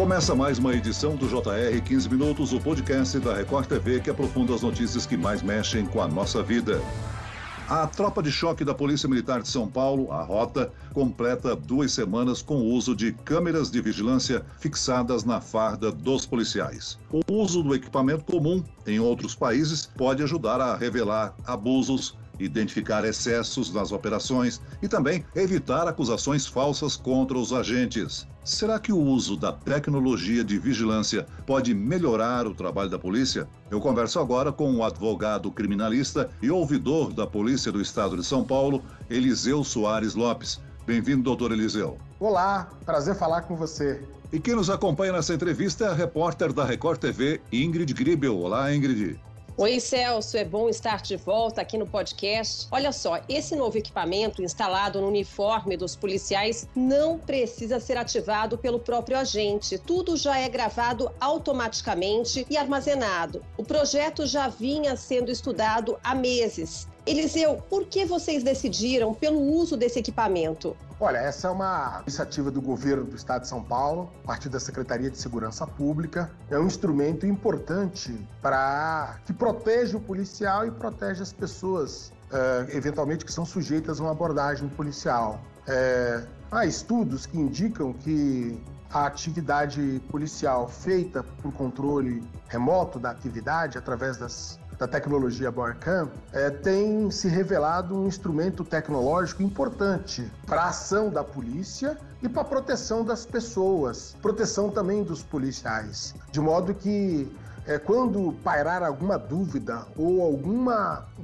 Começa mais uma edição do JR 15 Minutos, o podcast da Record TV que aprofunda as notícias que mais mexem com a nossa vida. A tropa de choque da Polícia Militar de São Paulo, a Rota, completa duas semanas com o uso de câmeras de vigilância fixadas na farda dos policiais. O uso do equipamento comum em outros países pode ajudar a revelar abusos identificar excessos nas operações e também evitar acusações falsas contra os agentes. Será que o uso da tecnologia de vigilância pode melhorar o trabalho da polícia? Eu converso agora com o advogado criminalista e ouvidor da Polícia do Estado de São Paulo, Eliseu Soares Lopes. Bem-vindo, doutor Eliseu. Olá, prazer falar com você. E quem nos acompanha nessa entrevista é a repórter da Record TV, Ingrid Gribel. Olá, Ingrid. Oi, Celso, é bom estar de volta aqui no podcast. Olha só, esse novo equipamento instalado no uniforme dos policiais não precisa ser ativado pelo próprio agente. Tudo já é gravado automaticamente e armazenado. O projeto já vinha sendo estudado há meses. Eliseu, por que vocês decidiram pelo uso desse equipamento? Olha, essa é uma iniciativa do governo do estado de São Paulo, a partir da Secretaria de Segurança Pública. É um instrumento importante para que protege o policial e protege as pessoas, uh, eventualmente, que são sujeitas a uma abordagem policial. É, há estudos que indicam que a atividade policial feita por controle remoto da atividade através das da tecnologia Barcam, é, tem se revelado um instrumento tecnológico importante para a ação da polícia e para a proteção das pessoas, proteção também dos policiais, de modo que é, quando pairar alguma dúvida ou algum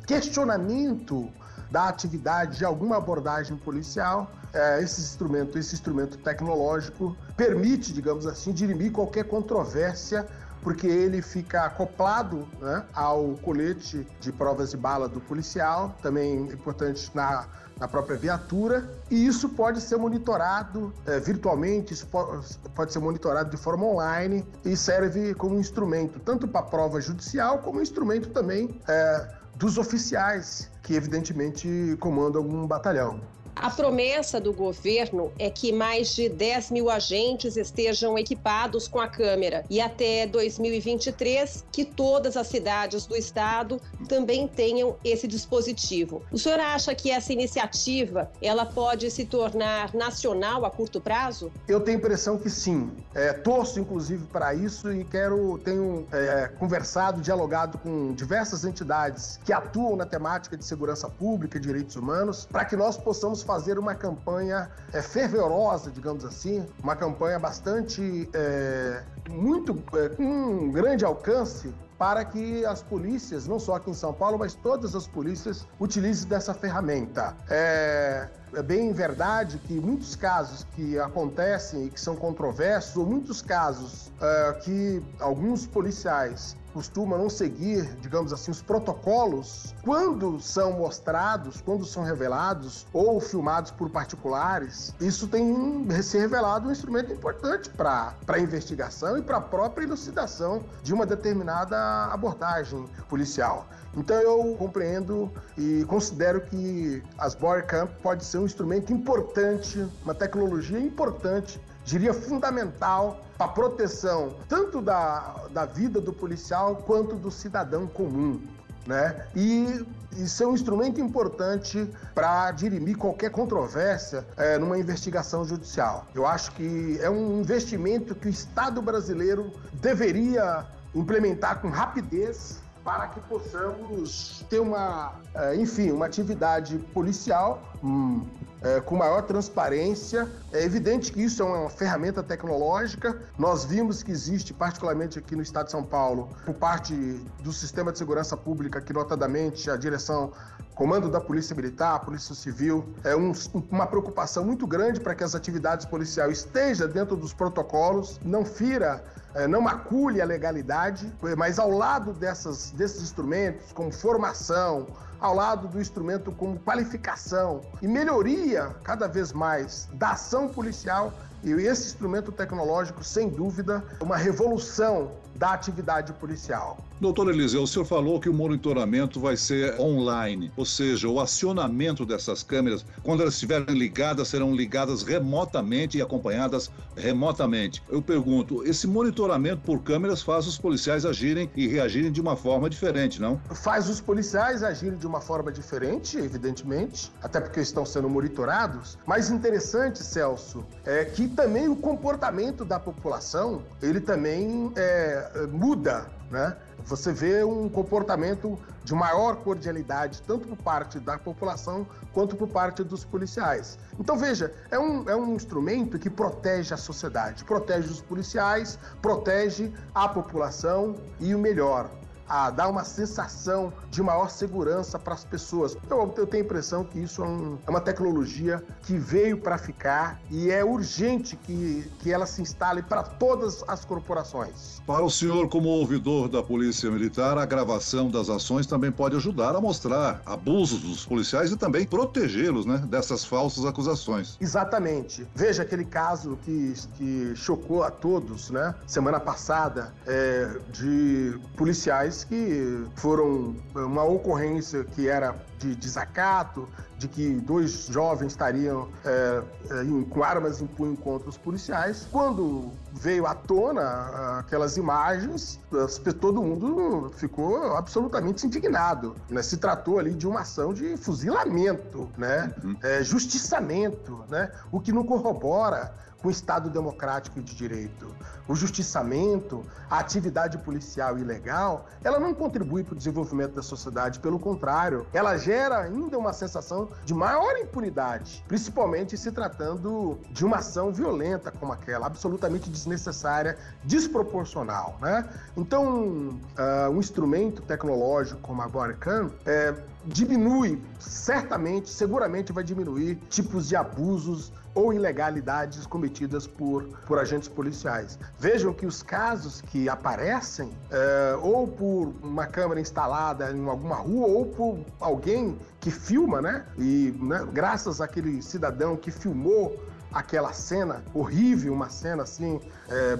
questionamento da atividade de alguma abordagem policial, é, esse instrumento, esse instrumento tecnológico permite, digamos assim, dirimir qualquer controvérsia porque ele fica acoplado né, ao colete de provas de bala do policial, também importante na, na própria viatura, e isso pode ser monitorado é, virtualmente, isso pode, pode ser monitorado de forma online e serve como instrumento tanto para prova judicial como instrumento também é, dos oficiais que evidentemente comandam algum batalhão. A promessa do governo é que mais de 10 mil agentes estejam equipados com a câmera e até 2023 que todas as cidades do estado também tenham esse dispositivo. O senhor acha que essa iniciativa ela pode se tornar nacional a curto prazo? Eu tenho a impressão que sim. É, torço inclusive para isso e quero tenho é, conversado, dialogado com diversas entidades que atuam na temática de segurança pública e direitos humanos para que nós possamos fazer uma campanha é, fervorosa, digamos assim, uma campanha bastante, é, muito, é, com um grande alcance para que as polícias, não só aqui em São Paulo, mas todas as polícias, utilizem dessa ferramenta. É, é bem verdade que muitos casos que acontecem e que são controversos, ou muitos casos é, que alguns policiais costuma não seguir, digamos assim, os protocolos, quando são mostrados, quando são revelados ou filmados por particulares, isso tem se revelado um instrumento importante para a investigação e para a própria elucidação de uma determinada abordagem policial. Então eu compreendo e considero que as Boer Camp pode ser um instrumento importante, uma tecnologia importante diria fundamental para a proteção tanto da, da vida do policial quanto do cidadão comum. Né? E isso é um instrumento importante para dirimir qualquer controvérsia é, numa investigação judicial. Eu acho que é um investimento que o Estado brasileiro deveria implementar com rapidez para que possamos ter uma, é, enfim, uma atividade policial hum, é, com maior transparência. É evidente que isso é uma ferramenta tecnológica. Nós vimos que existe, particularmente aqui no estado de São Paulo, por parte do sistema de segurança pública, que notadamente a direção comando da Polícia Militar, Polícia Civil, é um, uma preocupação muito grande para que as atividades policiais estejam dentro dos protocolos, não fira, é, não macule a legalidade, mas ao lado dessas, desses instrumentos, como formação, ao lado do instrumento como qualificação e melhoria cada vez mais da ação policial e esse instrumento tecnológico, sem dúvida, uma revolução da atividade policial. Doutor Eliseu, o senhor falou que o monitoramento vai ser online, ou seja, o acionamento dessas câmeras, quando elas estiverem ligadas, serão ligadas remotamente e acompanhadas remotamente. Eu pergunto, esse monitoramento por câmeras faz os policiais agirem e reagirem de uma forma diferente, não? Faz os policiais agirem de uma forma diferente, evidentemente, até porque estão sendo monitorados. Mais interessante, Celso, é que também o comportamento da população, ele também é, muda, né? Você vê um comportamento de maior cordialidade, tanto por parte da população quanto por parte dos policiais. Então, veja, é um, é um instrumento que protege a sociedade, protege os policiais, protege a população e o melhor, a dar uma sensação de maior segurança para as pessoas. Eu, eu, tenho a impressão que isso é, um, é uma tecnologia que veio para ficar e é urgente que, que ela se instale para todas as corporações. Para o senhor, como ouvidor da Polícia Militar, a gravação das ações também pode ajudar a mostrar abusos dos policiais e também protegê-los né, dessas falsas acusações. Exatamente. Veja aquele caso que, que chocou a todos, né? Semana passada, é, de policiais que foram uma ocorrência que era de desacato, de que dois jovens estariam é, é, com armas em punho contra os policiais. Quando veio à tona aquelas imagens, todo mundo ficou absolutamente indignado. Né? Se tratou ali de uma ação de fuzilamento, né? Uhum. É, justiçamento, né? o que não corrobora com o Estado democrático de direito. O justiçamento, a atividade policial ilegal, ela não contribui para o desenvolvimento da sociedade, pelo contrário, ela gera ainda uma sensação de maior impunidade, principalmente se tratando de uma ação violenta como aquela, absolutamente desnecessária, desproporcional, né? Então, uh, um instrumento tecnológico como a Bodycam é, diminui, certamente, seguramente vai diminuir tipos de abusos ou ilegalidades cometidas por, por agentes policiais. Vejam que os casos que aparecem, é, ou por uma câmera instalada em alguma rua, ou por alguém que filma, né? E né, graças àquele cidadão que filmou aquela cena horrível, uma cena assim. É,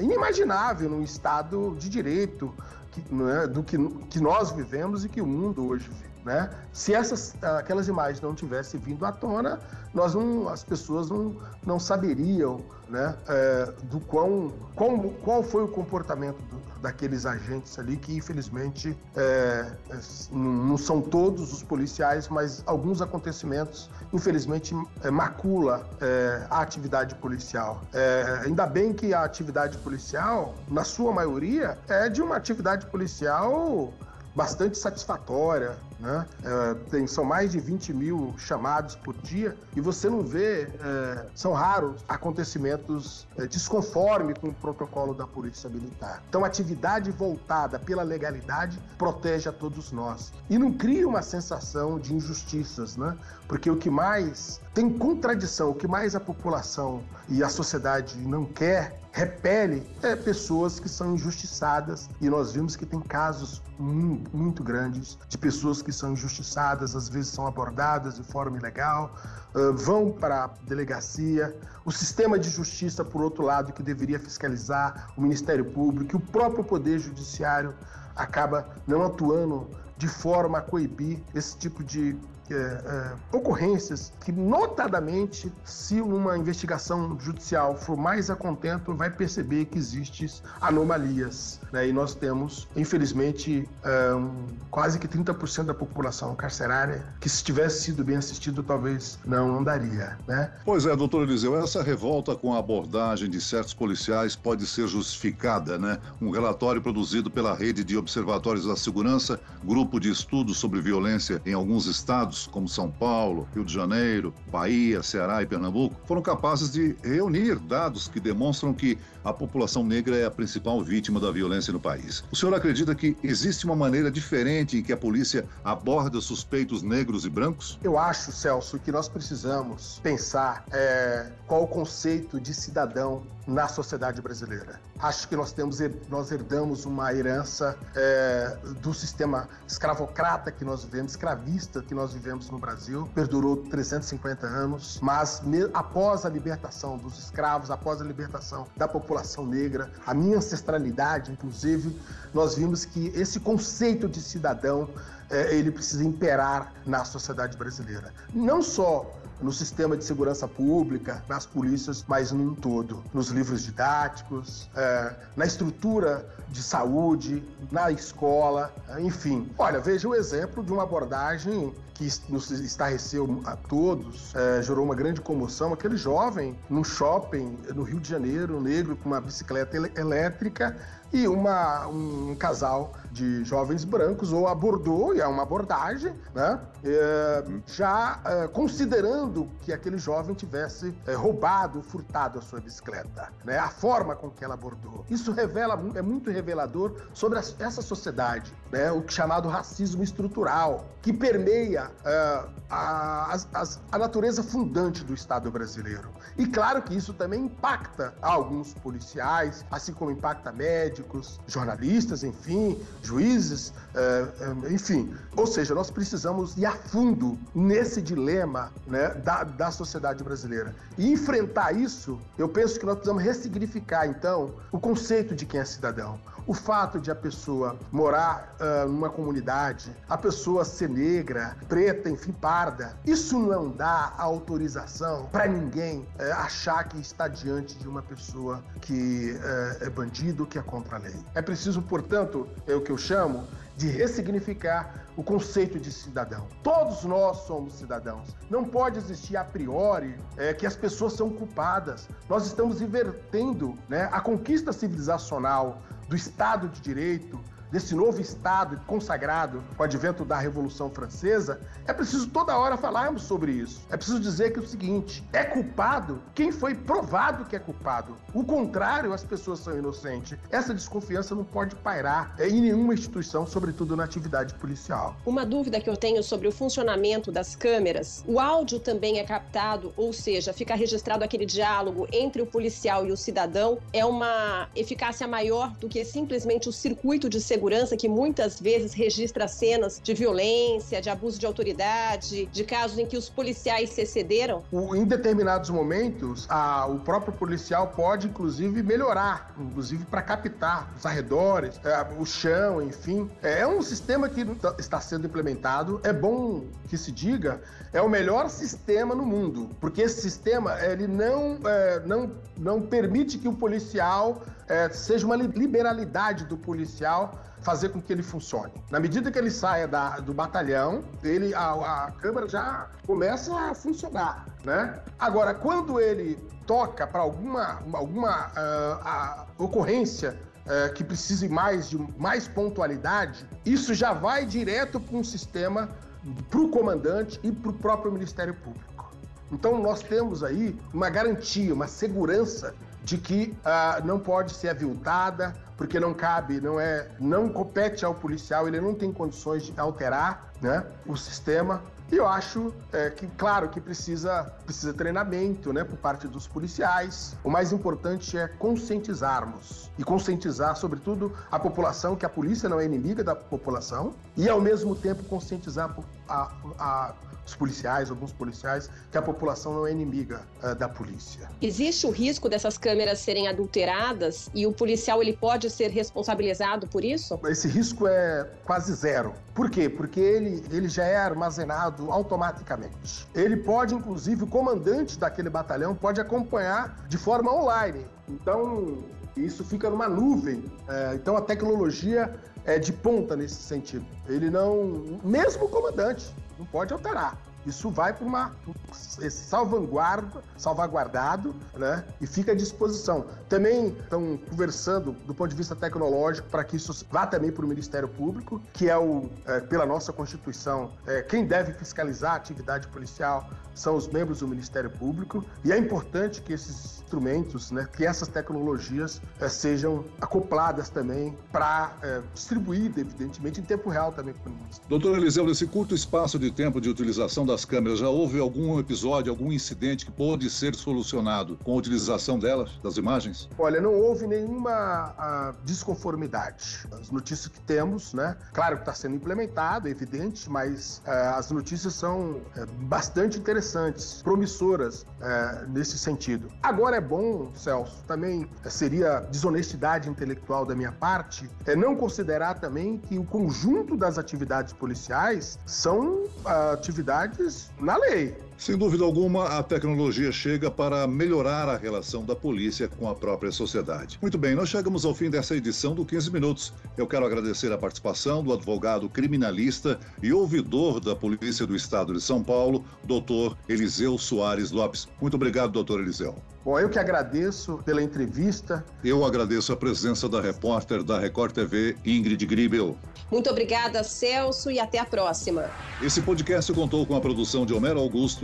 inimaginável num Estado de direito que, é, do que, que nós vivemos e que o mundo hoje vive. Né? Se essas, aquelas imagens não tivessem vindo à tona, nós não, as pessoas não, não saberiam né, é, do quão, qual, qual foi o comportamento do, daqueles agentes ali, que infelizmente é, é, não são todos os policiais, mas alguns acontecimentos, infelizmente, é, macula é, a atividade policial. É, ainda bem que a atividade policial, na sua maioria, é de uma atividade policial bastante satisfatória, né? É, tem, são mais de 20 mil chamados por dia e você não vê, é, são raros acontecimentos é, desconforme com o protocolo da Polícia Militar. Então, atividade voltada pela legalidade protege a todos nós e não cria uma sensação de injustiças, né? Porque o que mais tem contradição, o que mais a população e a sociedade não quer repele é, pessoas que são injustiçadas e nós vimos que tem casos muito, muito grandes de pessoas que são injustiçadas, às vezes são abordadas de forma ilegal, uh, vão para a delegacia. O sistema de justiça, por outro lado, que deveria fiscalizar o Ministério Público, o próprio Poder Judiciário acaba não atuando de forma a coibir esse tipo de é, é, ocorrências que, notadamente, se uma investigação judicial for mais a contento, vai perceber que existem anomalias. Né? E nós temos, infelizmente, é, um, quase que 30% da população carcerária que, se tivesse sido bem assistido, talvez não, não daria. Né? Pois é, doutor Eliseu, essa revolta com a abordagem de certos policiais pode ser justificada. Né? Um relatório produzido pela Rede de Observatórios da Segurança, grupo de estudos sobre violência em alguns estados, estados, como São Paulo, Rio de Janeiro, Bahia, Ceará e Pernambuco, foram capazes de reunir dados que demonstram que a população negra é a principal vítima da violência no país. O senhor acredita que existe uma maneira diferente em que a polícia aborda suspeitos negros e brancos? Eu acho, Celso, que nós precisamos pensar é, qual o conceito de cidadão na sociedade brasileira. Acho que nós temos nós herdamos uma herança é, do sistema escravocrata que nós vivemos, escravista que nós vivemos no Brasil, perdurou 350 anos, mas após a libertação dos escravos, após a libertação da população negra, a minha ancestralidade, inclusive, nós vimos que esse conceito de cidadão é, ele precisa imperar na sociedade brasileira. Não só no sistema de segurança pública, nas polícias, mas num todo, nos livros didáticos, é, na estrutura de saúde, na escola, enfim. Olha, veja o exemplo de uma abordagem que nos estarreceu a todos, é, gerou uma grande comoção. Aquele jovem num shopping no Rio de Janeiro, negro, com uma bicicleta elétrica e uma, um casal de jovens brancos ou abordou, e é uma abordagem, né? É, já é, considerando que aquele jovem tivesse é, roubado, furtado a sua bicicleta, né? A forma com que ela abordou. Isso revela, é muito revelador sobre essa sociedade, né? O chamado racismo estrutural, que permeia é, a, a, a natureza fundante do Estado brasileiro. E claro que isso também impacta alguns policiais, assim como impacta médicos, jornalistas, enfim, juízes, é, é, enfim. Ou seja, nós precisamos ir a fundo nesse dilema né, da, da sociedade brasileira. E enfrentar isso, eu penso que nós precisamos ressignificar, então, o conceito de quem é cidadão. O fato de a pessoa morar uh, numa comunidade, a pessoa ser negra, preta, enfim, parda, isso não dá autorização para ninguém uh, achar que está diante de uma pessoa que uh, é bandido, que é contra a lei. É preciso, portanto, é o que eu chamo de ressignificar o conceito de cidadão. Todos nós somos cidadãos. Não pode existir a priori é, que as pessoas são culpadas. Nós estamos invertendo né, a conquista civilizacional do Estado de Direito, desse novo Estado consagrado com o advento da Revolução Francesa, é preciso toda hora falarmos sobre isso. É preciso dizer que é o seguinte: é culpado quem foi provado que é culpado. O contrário, as pessoas são inocentes. Essa desconfiança não pode pairar em nenhuma instituição, sobretudo na atividade policial. Uma dúvida que eu tenho sobre o funcionamento das câmeras: o áudio também é captado, ou seja, fica registrado aquele diálogo entre o policial e o cidadão? É uma eficácia maior do que simplesmente o circuito de segurança? Segurança que muitas vezes registra cenas de violência, de abuso de autoridade, de casos em que os policiais se excederam? O, em determinados momentos, a, o próprio policial pode, inclusive, melhorar, inclusive para captar os arredores, é, o chão, enfim. É, é um sistema que está sendo implementado. É bom que se diga, é o melhor sistema no mundo, porque esse sistema ele não, é, não, não permite que o policial é, seja uma liberalidade do policial fazer com que ele funcione. Na medida que ele saia da, do batalhão, ele, a, a câmera já começa a funcionar, né? Agora, quando ele toca para alguma, alguma uh, ocorrência uh, que precise mais de mais pontualidade, isso já vai direto para um sistema para o comandante e para o próprio Ministério Público. Então nós temos aí uma garantia, uma segurança de que uh, não pode ser aviltada, porque não cabe, não é, não compete ao policial, ele não tem condições de alterar, né, o sistema. E eu acho é, que, claro, que precisa, precisa treinamento, né, por parte dos policiais. O mais importante é conscientizarmos e conscientizar, sobretudo, a população que a polícia não é inimiga da população e, ao mesmo tempo, conscientizar a, a os policiais, alguns policiais, que a população não é inimiga uh, da polícia. Existe o risco dessas câmeras serem adulteradas e o policial ele pode ser responsabilizado por isso? Esse risco é quase zero. Por quê? Porque ele, ele já é armazenado automaticamente. Ele pode, inclusive, o comandante daquele batalhão pode acompanhar de forma online. Então, isso fica numa nuvem. É, então, a tecnologia é de ponta nesse sentido. Ele não. Mesmo o comandante, não pode alterar. Isso vai para uma salvaguarda, salvaguardado, né? E fica à disposição. Também estão conversando do ponto de vista tecnológico para que isso vá também para o Ministério Público, que é o, é, pela nossa Constituição, é, quem deve fiscalizar a atividade policial são os membros do Ministério Público e é importante que esses instrumentos, né, que essas tecnologias é, sejam acopladas também para é, distribuir, evidentemente, em tempo real também para o município. Doutor Eliseu, nesse curto espaço de tempo de utilização das câmeras, já houve algum episódio, algum incidente que pode ser solucionado com a utilização delas, das imagens? Olha, não houve nenhuma desconformidade. As notícias que temos, né, claro que está sendo implementado, é evidente, mas uh, as notícias são uh, bastante interessantes, promissoras uh, nesse sentido. Agora é bom, Celso, também seria desonestidade intelectual da minha parte, é não considerar também que o conjunto das atividades policiais são atividades na lei. Sem dúvida alguma, a tecnologia chega para melhorar a relação da polícia com a própria sociedade. Muito bem, nós chegamos ao fim dessa edição do 15 Minutos. Eu quero agradecer a participação do advogado criminalista e ouvidor da Polícia do Estado de São Paulo, doutor Eliseu Soares Lopes. Muito obrigado, doutor Eliseu. Bom, eu que agradeço pela entrevista. Eu agradeço a presença da repórter da Record TV, Ingrid Gribel. Muito obrigada, Celso, e até a próxima. Esse podcast contou com a produção de Homero Augusto